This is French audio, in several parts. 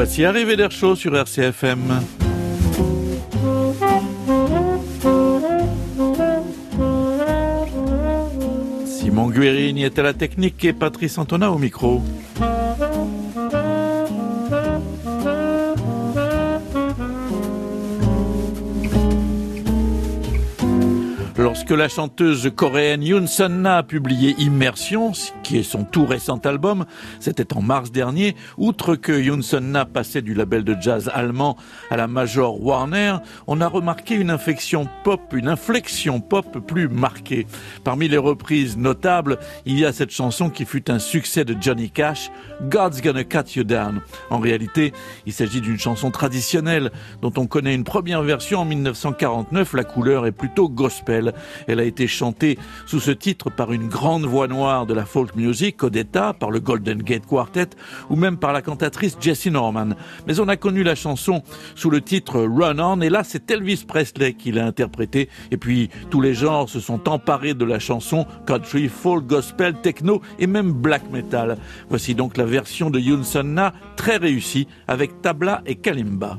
Voici arrivé d'air chaud sur RCFM. Simon Guérini est à la technique et Patrice Antona au micro. Lorsque la chanteuse coréenne Yoon Sun-na a publié Immersion, qui est son tout récent album, c'était en mars dernier, outre que Yoon Sun-na passait du label de jazz allemand à la major Warner, on a remarqué une inflexion pop, une inflexion pop plus marquée. Parmi les reprises notables, il y a cette chanson qui fut un succès de Johnny Cash, God's Gonna Cut You Down. En réalité, il s'agit d'une chanson traditionnelle dont on connaît une première version en 1949, la couleur est plutôt gospel. Elle a été chantée sous ce titre par une grande voix noire de la folk music, Odetta, par le Golden Gate Quartet ou même par la cantatrice Jessie Norman. Mais on a connu la chanson sous le titre Run On et là c'est Elvis Presley qui l'a interprétée et puis tous les genres se sont emparés de la chanson country, folk, gospel, techno et même black metal. Voici donc la version de Yoon Na très réussie avec tabla et kalimba.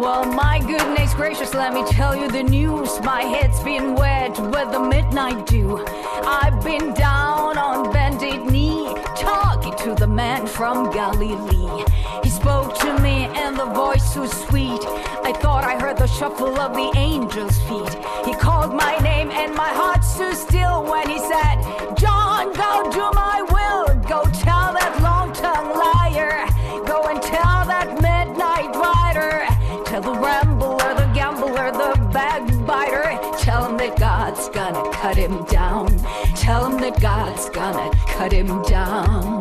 Well, my goodness gracious, let me tell you the news. My head's been wet with the midnight dew. I've been down on bended knee, talking to the man from Galilee. He spoke to me and the voice was sweet. I thought I heard the shuffle of the angels' feet. He called my name and my heart stood still when he said, John, go do my cut him down. Tell him that God's gonna cut him down.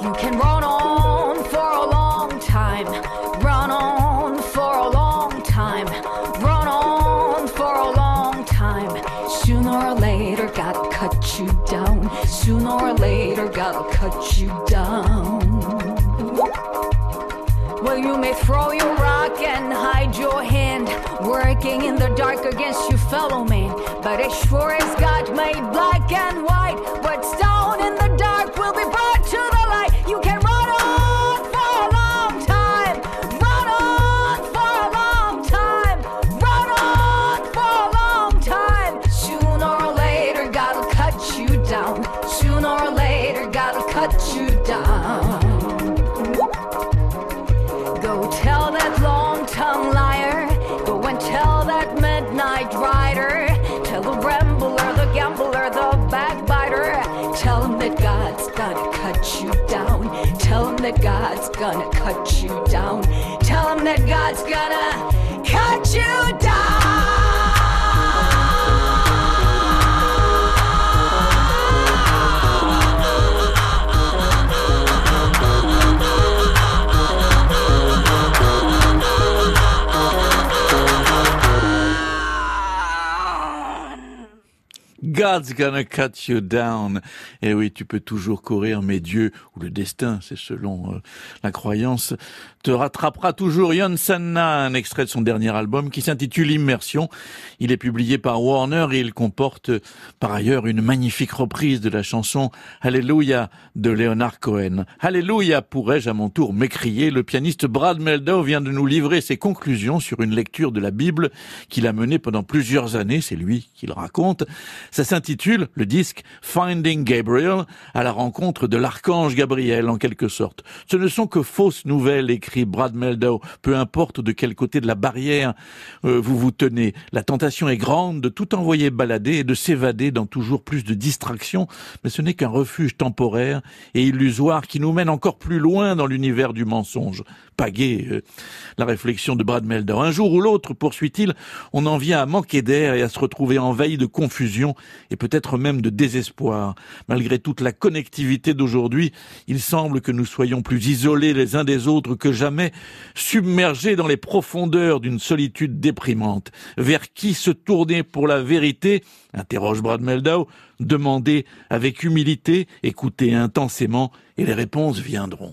You can run on for a long time. Run on for a long time. Run on for a long time. Sooner or later, gotta cut you down. Sooner or later, gotta cut you down. Well, you may throw your rock and hide your hand, working in the dark against your fellow man. But as sure as God made black and white, what's down that God's gonna cut you down. Tell him that God's gonna cut you God's gonna cut you down. Et oui, tu peux toujours courir, mais Dieu, ou le destin, c'est selon euh, la croyance, te rattrapera toujours. Yon Sanna, un extrait de son dernier album qui s'intitule Immersion. Il est publié par Warner et il comporte par ailleurs une magnifique reprise de la chanson Alléluia de Leonard Cohen. Alléluia, pourrais-je à mon tour m'écrier? Le pianiste Brad Meldow vient de nous livrer ses conclusions sur une lecture de la Bible qu'il a menée pendant plusieurs années. C'est lui qui le raconte. Ça s'intitule, le disque, Finding Gabriel, à la rencontre de l'archange Gabriel, en quelque sorte. Ce ne sont que fausses nouvelles, écrit Brad Meldow, peu importe de quel côté de la barrière euh, vous vous tenez. La tentation est grande de tout envoyer balader et de s'évader dans toujours plus de distractions, mais ce n'est qu'un refuge temporaire et illusoire qui nous mène encore plus loin dans l'univers du mensonge. Euh, la réflexion de Brad. Un jour ou l'autre, poursuit-il, on en vient à manquer d'air et à se retrouver envahi de confusion et peut-être même de désespoir. Malgré toute la connectivité d'aujourd'hui, il semble que nous soyons plus isolés les uns des autres que jamais, submergés dans les profondeurs d'une solitude déprimante. Vers qui se tourner pour la vérité? interroge Brad Meldau. Demandez avec humilité, écoutez intensément, et les réponses viendront.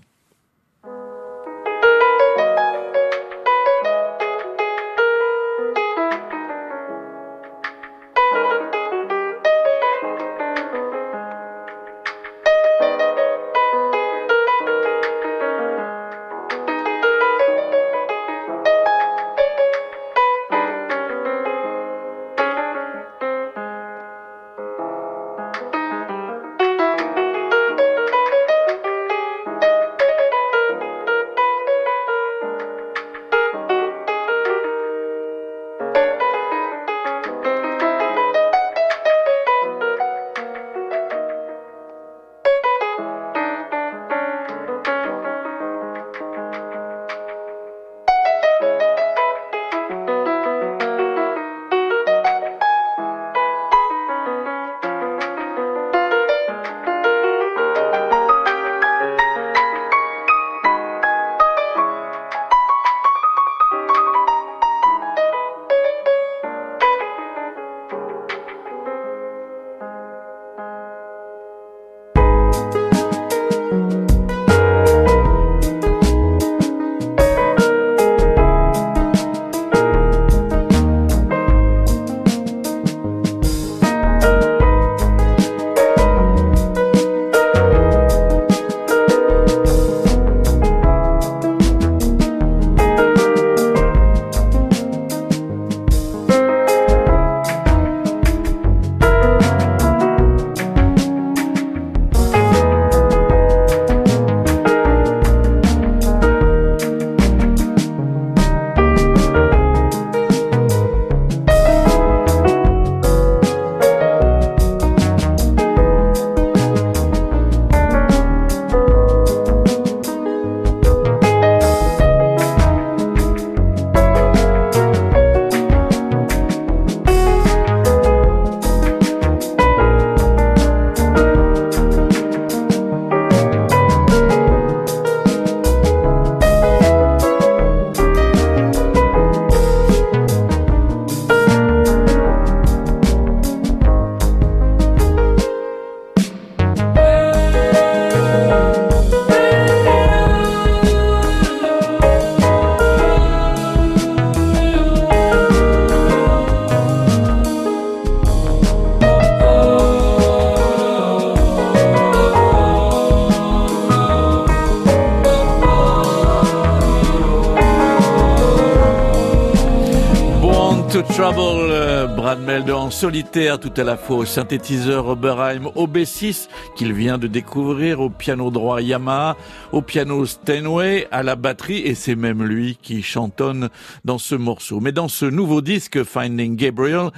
Solitaire tout à la fois au synthétiseur Oberheim OB6 qu'il vient de découvrir, au piano droit Yamaha, au piano Steinway, à la batterie et c'est même lui qui chantonne dans ce morceau. Mais dans ce nouveau disque Finding Gabriel,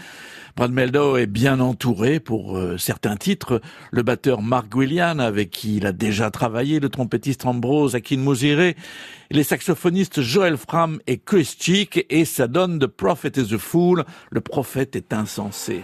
Brad Meldo est bien entouré pour euh, certains titres. Le batteur Mark Guilian, avec qui il a déjà travaillé, le trompettiste Ambrose Akin Mozire, les saxophonistes Joel Fram et Chris et ça donne The Prophet is a Fool, le prophète est insensé.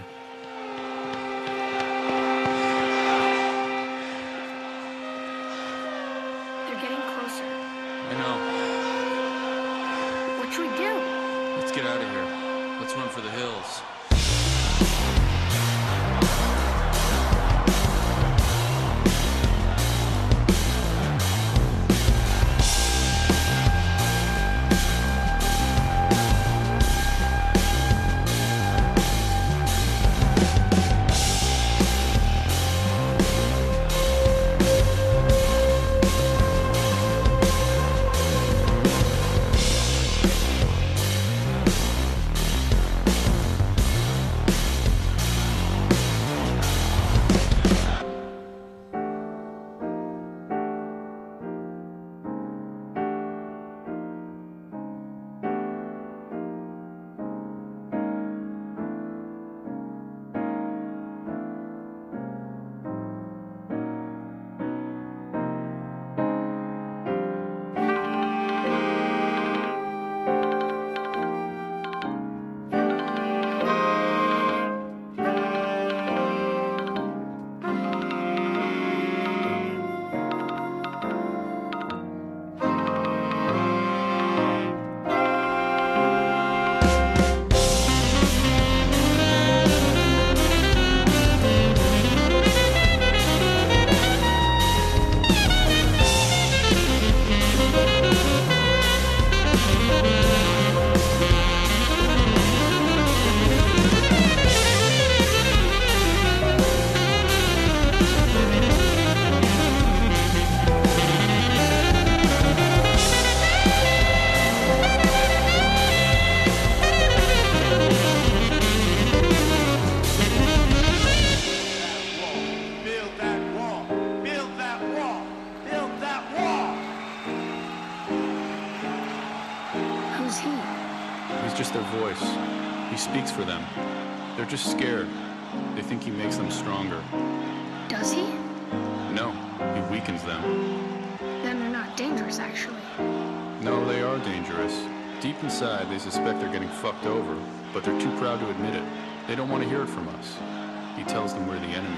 Tells them we're the enemy.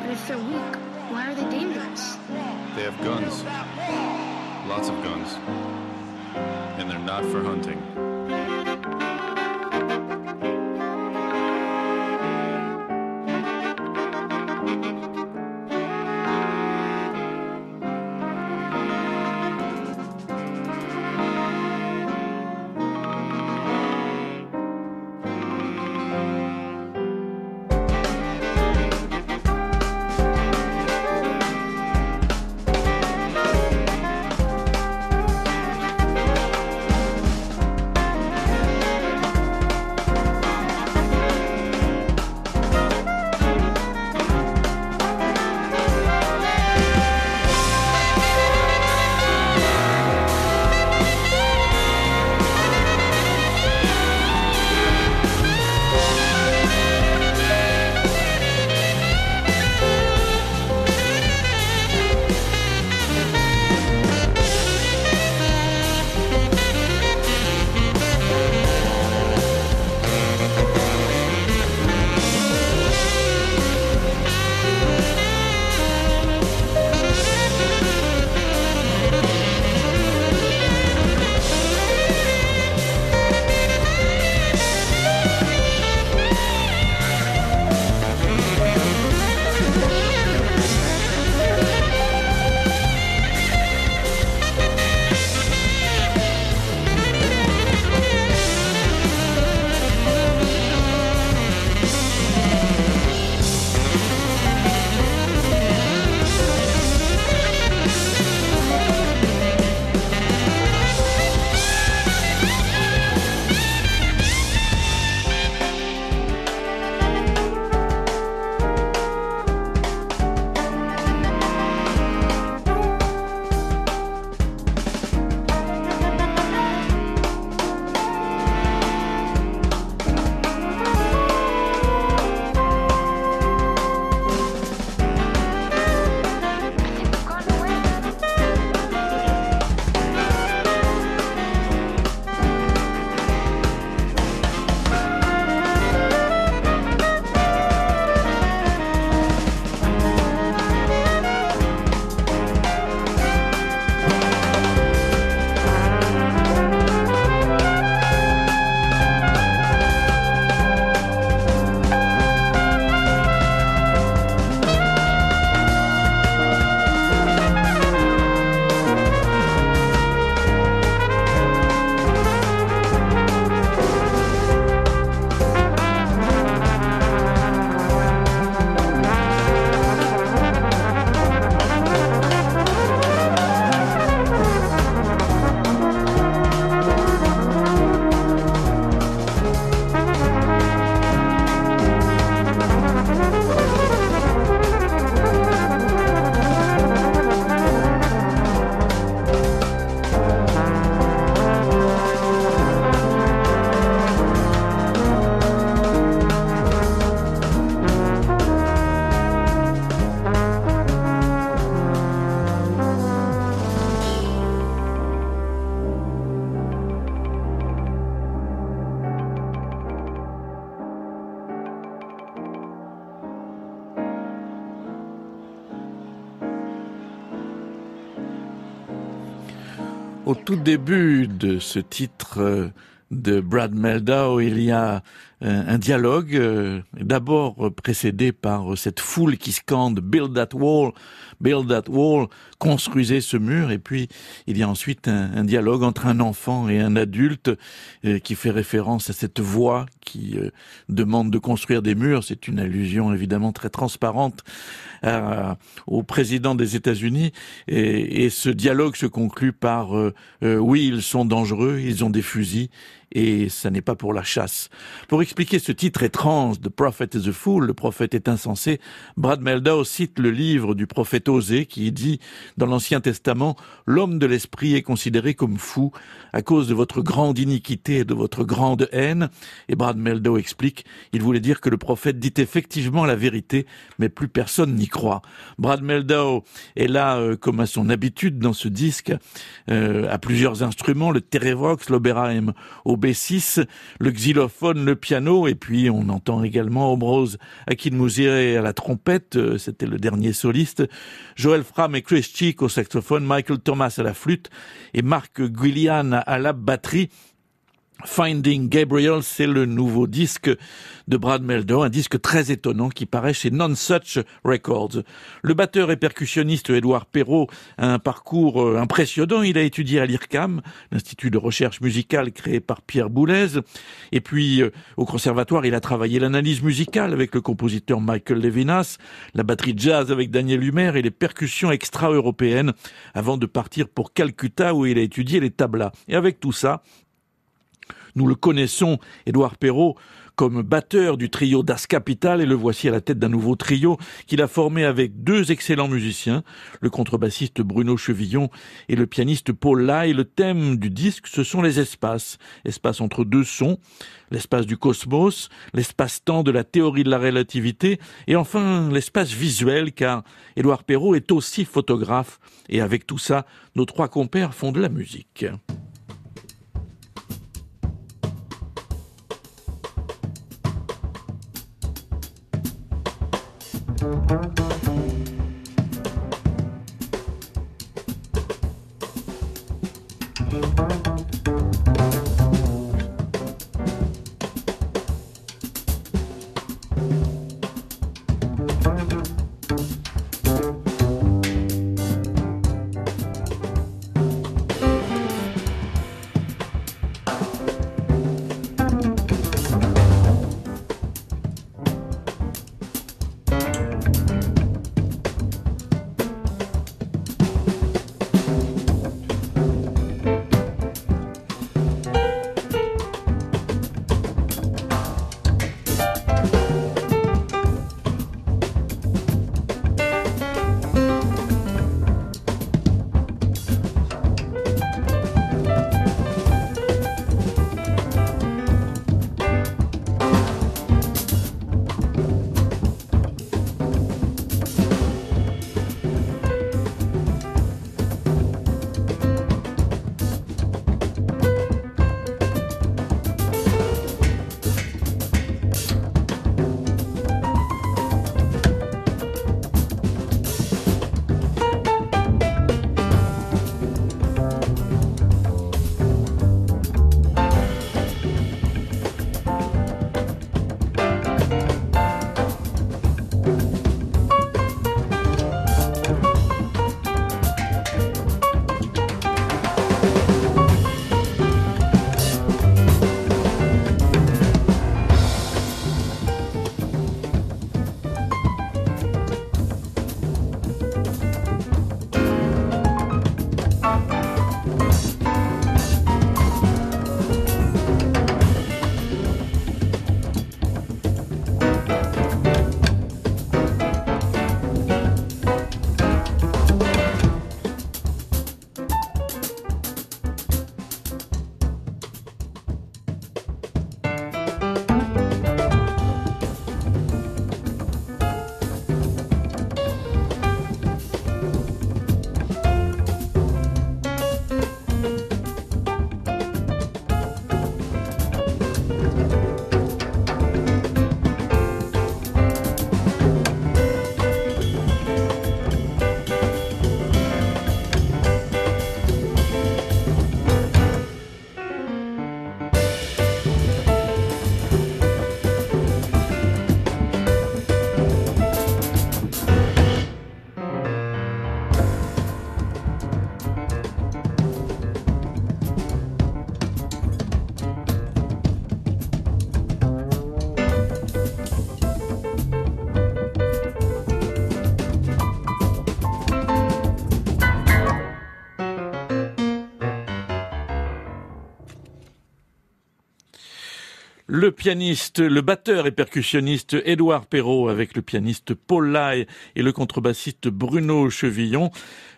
But if they're weak, why are they dangerous? They have guns. Lots of guns. And they're not for hunting. Tout début de ce titre euh, de Brad Meldau, il y a un dialogue, euh, d'abord précédé par cette foule qui scande Build that wall, build that wall, construisez ce mur, et puis il y a ensuite un, dialogue entre un enfant et un adulte euh, qui fait référence à cette voix qui euh, demande de construire des murs. C'est une allusion évidemment très transparente au président des États-Unis, et, ce dialogue se conclut par euh, euh, oui, ils sont dangereux, ils ont des fusils, et ça n'est pas pour la chasse. Pour expliquer ce titre étrange, The Prophet is a Fool, le prophète est insensé, Brad Meldau cite le livre du prophète Osée qui dit dans l'Ancien Testament, l'homme de l'esprit est considéré comme fou à cause de votre grande iniquité et de votre grande haine. Et Brad Meldau explique, il voulait dire que le prophète dit effectivement la vérité, mais plus personne n'y croit. Brad Meldau est là, euh, comme à son habitude dans ce disque, euh, à plusieurs instruments, le Terevox, l'Oberheim au B6, le xylophone, le piano, et puis on entend également Obrose Akin à la trompette, euh, c'était le dernier soliste, Joël Fram et Chris Cheek au saxophone, Michael Thomas à la flûte et Marc Guilian à la batterie. Finding Gabriel, c'est le nouveau disque de Brad Meldo, un disque très étonnant qui paraît chez Non Such Records. Le batteur et percussionniste Édouard Perrault a un parcours euh, impressionnant. Il a étudié à l'IRCAM, l'Institut de recherche musicale créé par Pierre Boulez. Et puis, euh, au conservatoire, il a travaillé l'analyse musicale avec le compositeur Michael Levinas, la batterie jazz avec Daniel Humer et les percussions extra-européennes avant de partir pour Calcutta où il a étudié les tablas. Et avec tout ça, nous le connaissons, Édouard Perrault, comme batteur du trio Das Capital et le voici à la tête d'un nouveau trio qu'il a formé avec deux excellents musiciens, le contrebassiste Bruno Chevillon et le pianiste Paul Lai. Le thème du disque, ce sont les espaces. Espace entre deux sons, l'espace du cosmos, l'espace-temps de la théorie de la relativité et enfin l'espace visuel car Édouard Perrault est aussi photographe et avec tout ça, nos trois compères font de la musique. Le pianiste, le batteur et percussionniste Édouard Perrault avec le pianiste Paul Lai et le contrebassiste Bruno Chevillon.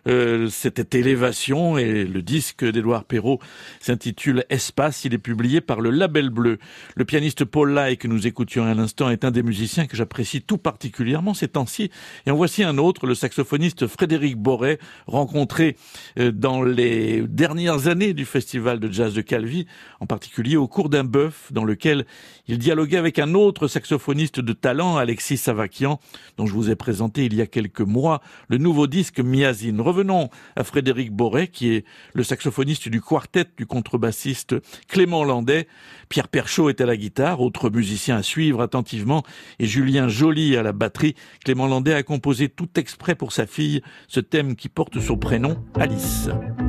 Euh, C'était Élévation et le disque d'Édouard Perrault s'intitule Espace. Il est publié par le Label Bleu. Le pianiste Paul Lai que nous écoutions à l'instant est un des musiciens que j'apprécie tout particulièrement ces temps-ci. Et en voici un autre, le saxophoniste Frédéric Boré, rencontré euh, dans les dernières années du festival de jazz de Calvi, en particulier au cours d'un bœuf dans lequel il dialoguait avec un autre saxophoniste de talent, Alexis Savakian, dont je vous ai présenté il y a quelques mois le nouveau disque Miazine. Revenons à Frédéric Boré, qui est le saxophoniste du quartet du contrebassiste Clément Landais. Pierre Perchaud est à la guitare, autre musicien à suivre attentivement, et Julien Joly à la batterie. Clément Landais a composé tout exprès pour sa fille ce thème qui porte son prénom, Alice. Alice,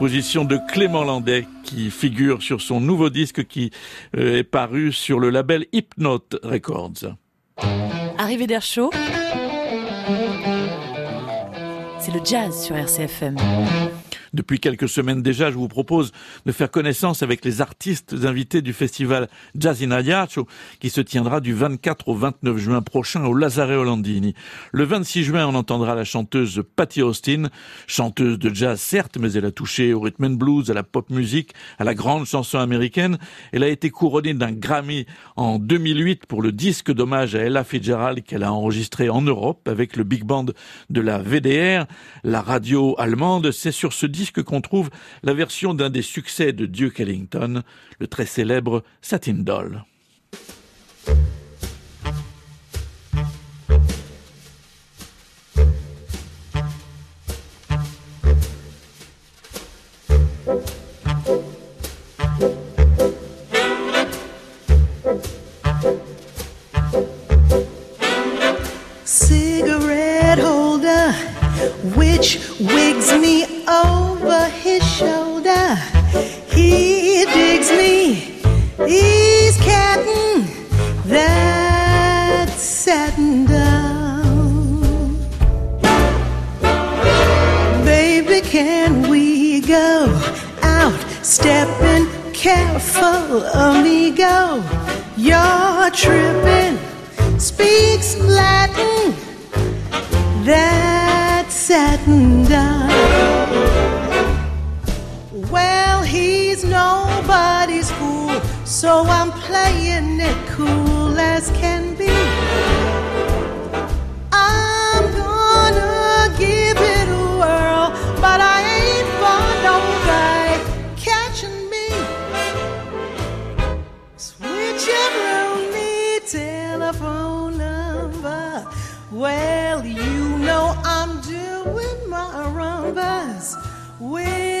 de Clément Landais qui figure sur son nouveau disque qui euh, est paru sur le label Hypnote Records. Arrivée d'air chaud, c'est le jazz sur RCFM. Depuis quelques semaines déjà, je vous propose de faire connaissance avec les artistes invités du festival Jazz in Adiacho qui se tiendra du 24 au 29 juin prochain au Lazare Landini. Le 26 juin, on entendra la chanteuse Patty Austin, chanteuse de jazz certes, mais elle a touché au rhythm and blues, à la pop music, à la grande chanson américaine. Elle a été couronnée d'un Grammy en 2008 pour le disque d'hommage à Ella Fitzgerald qu'elle a enregistré en Europe avec le big band de la VDR, la radio allemande. C'est sur ce disque qu'on trouve la version d'un des succès de Duke Ellington, le très célèbre Satin Doll. You know I'm doing my rumbas with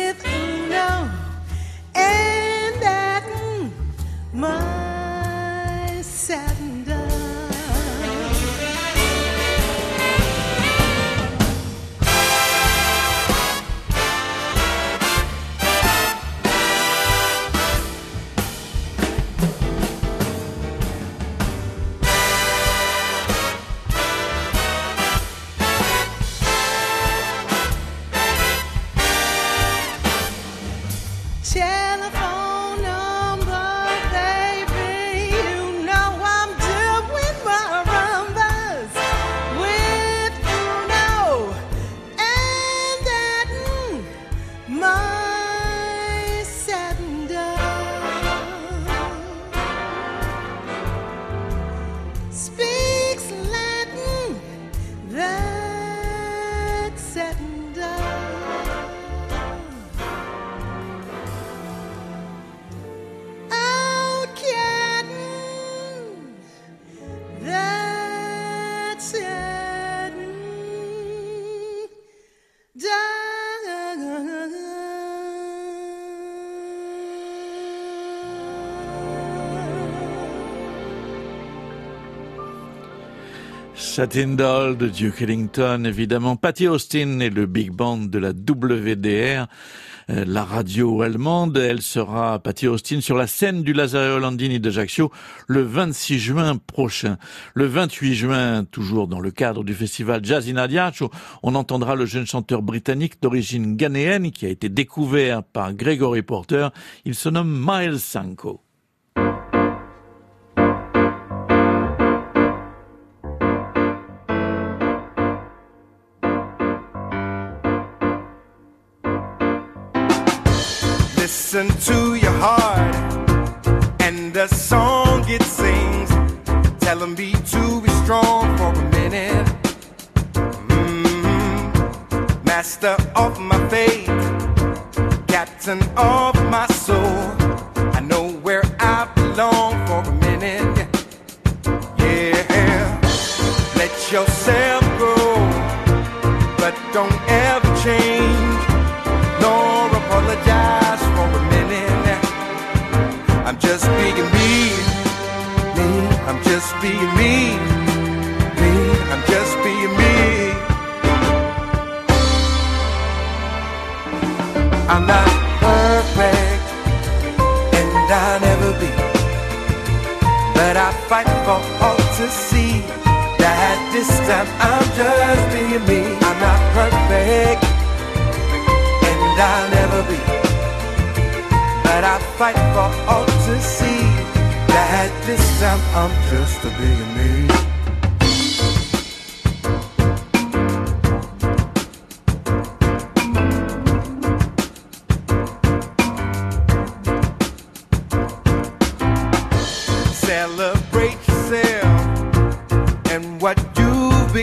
Satin Doll de Duke Ellington, évidemment. Patty Austin et le big band de la WDR, euh, la radio allemande. Elle sera, Patty Austin, sur la scène du Lazare Landini d'Ajaccio le 26 juin prochain. Le 28 juin, toujours dans le cadre du festival Jazz in Adiacho, on entendra le jeune chanteur britannique d'origine ghanéenne qui a été découvert par Gregory Porter. Il se nomme Miles Sanko. Listen to your heart and the song it sings. Telling me to be strong for a minute. Mm. Master of my fate, captain of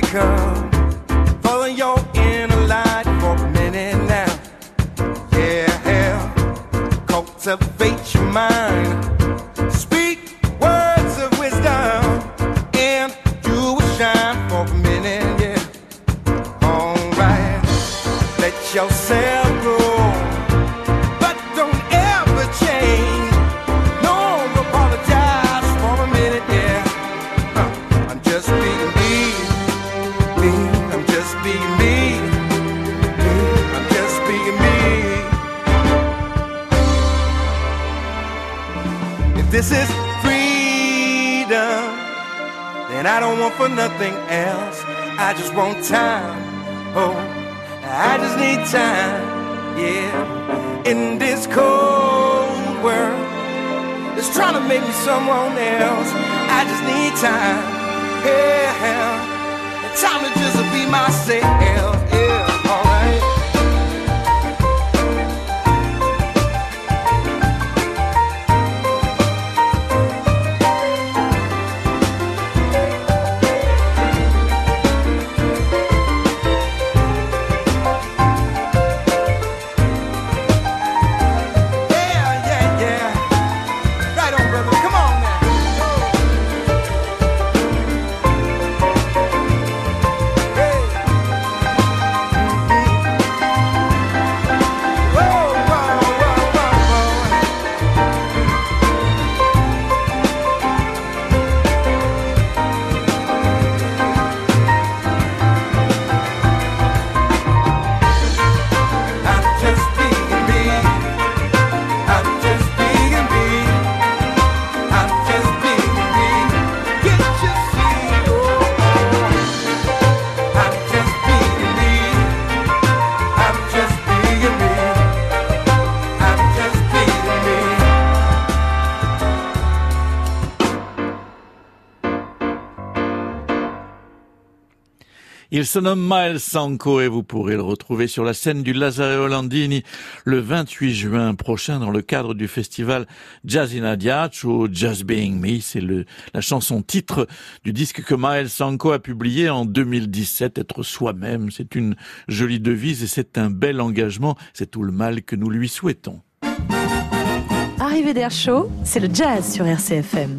become. Someone else. I just need time. Yeah, time to just be myself. Il se nomme Miles Sanko et vous pourrez le retrouver sur la scène du Lazareo Landini le 28 juin prochain dans le cadre du festival Jazz in Adiach ou Just Being Me. C'est la chanson titre du disque que Miles Sanko a publié en 2017. Être soi-même, c'est une jolie devise et c'est un bel engagement. C'est tout le mal que nous lui souhaitons. Arrivée d'air chaud, c'est le jazz sur RCFM.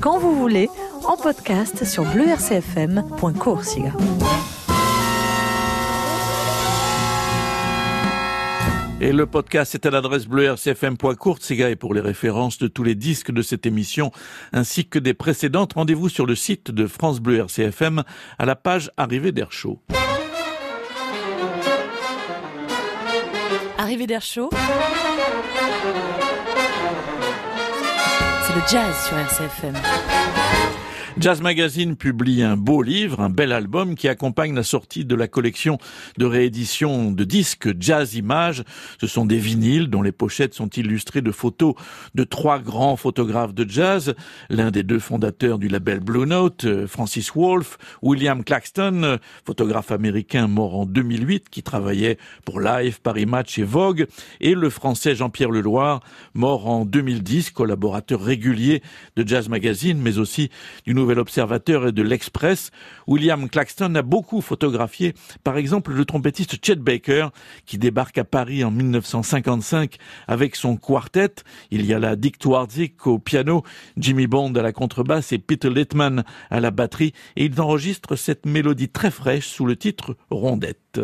Quand vous voulez, en podcast sur bleurcfm.coursiga. Et le podcast est à l'adresse bleu rcfm.courtsiga et pour les références de tous les disques de cette émission ainsi que des précédentes, rendez-vous sur le site de France Bleu RCFM à la page Arrivée d'air chaud. Arrivée d'air chaud, c'est le jazz sur RCFM. Jazz Magazine publie un beau livre, un bel album qui accompagne la sortie de la collection de réédition de disques Jazz Images. Ce sont des vinyles dont les pochettes sont illustrées de photos de trois grands photographes de jazz. L'un des deux fondateurs du label Blue Note, euh, Francis Wolff, William Claxton, euh, photographe américain mort en 2008 qui travaillait pour Live, Paris Match et Vogue, et le français Jean-Pierre Leloir, mort en 2010, collaborateur régulier de Jazz Magazine, mais aussi du Nouvel Observateur et de l'Express. William Claxton a beaucoup photographié, par exemple, le trompettiste Chet Baker, qui débarque à Paris en 1955 avec son quartet. Il y a là Dick Twardzik au piano, Jimmy Bond à la contrebasse et Peter Littman à la batterie, et ils enregistrent cette mélodie très fraîche sous le titre Rondette.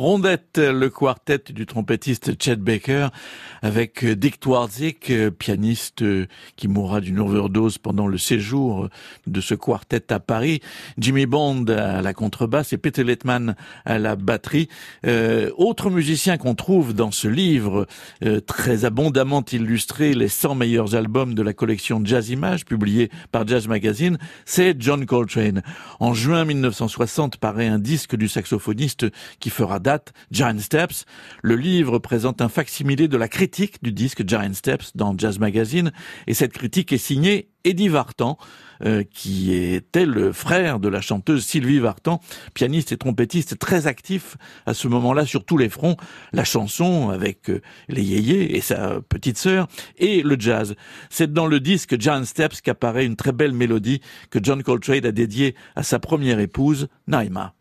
Rondette, le quartet du trompettiste Chet Baker, avec Dick Twardzik, pianiste qui mourra d'une overdose pendant le séjour de ce quartet à Paris, Jimmy Bond à la contrebasse et Peter Letman à la batterie. Euh, autre musicien qu'on trouve dans ce livre, euh, très abondamment illustré, les 100 meilleurs albums de la collection Jazz Images, publié par Jazz Magazine, c'est John Coltrane. En juin 1960 paraît un disque du saxophoniste qui fera date, Giant Steps. Le livre présente un facsimilé de la critique du disque Giant Steps dans Jazz Magazine et cette critique est signée Eddie Vartan, euh, qui était le frère de la chanteuse Sylvie Vartan, pianiste et trompettiste très actif à ce moment-là sur tous les fronts, la chanson avec euh, les yéyés et sa petite sœur, et le jazz. C'est dans le disque Giant Steps qu'apparaît une très belle mélodie que John Coltrane a dédiée à sa première épouse, Naima.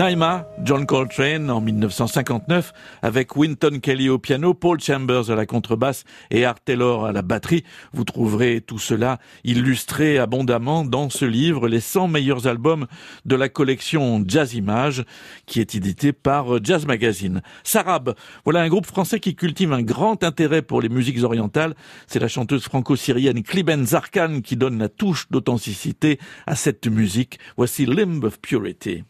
Naima, John Coltrane en 1959 avec Winton Kelly au piano, Paul Chambers à la contrebasse et Art Taylor à la batterie. Vous trouverez tout cela illustré abondamment dans ce livre Les 100 meilleurs albums de la collection Jazz Images qui est édité par Jazz Magazine. Sarab, voilà un groupe français qui cultive un grand intérêt pour les musiques orientales. C'est la chanteuse franco-syrienne Kliben Zarkan qui donne la touche d'authenticité à cette musique. Voici Limb of Purity.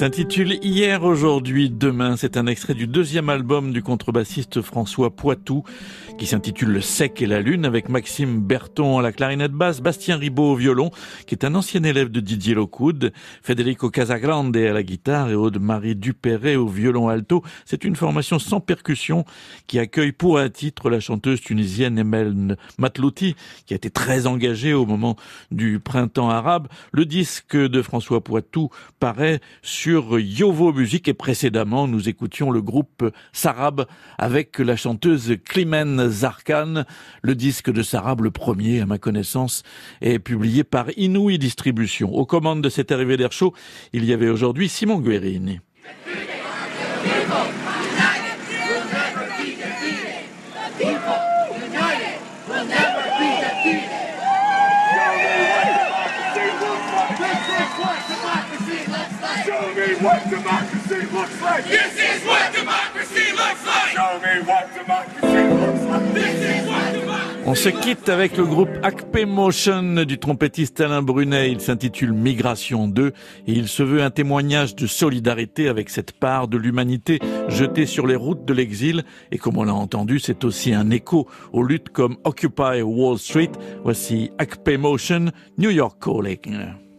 S'intitule Hier, aujourd'hui, demain. C'est un extrait du deuxième album du contrebassiste François Poitou qui s'intitule Le sec et la lune avec Maxime Berton à la clarinette basse, Bastien Ribaud au violon qui est un ancien élève de Didier Lockwood, Federico Casagrande à la guitare et Aude-Marie Dupéret au violon alto. C'est une formation sans percussion qui accueille pour un titre la chanteuse tunisienne Emel Matlouti qui a été très engagée au moment du printemps arabe. Le disque de François Poitou paraît sur Yovo Music et précédemment nous écoutions le groupe Sarab avec la chanteuse Climène Zarkan. Le disque de Sarab, le premier à ma connaissance, est publié par Inouï Distribution. Aux commandes de cette arrivée d'air chaud, il y avait aujourd'hui Simon Guerini. What democracy looks like. This is what democracy looks like. Show me what democracy looks like. This is what democracy On se quitte avec le groupe Acpe Motion du trompettiste Alain Brunet. Il s'intitule Migration 2 et il se veut un témoignage de solidarité avec cette part de l'humanité jetée sur les routes de l'exil. Et comme on l'a entendu, c'est aussi un écho aux luttes comme Occupy Wall Street. Voici Acpe Motion, New York Calling.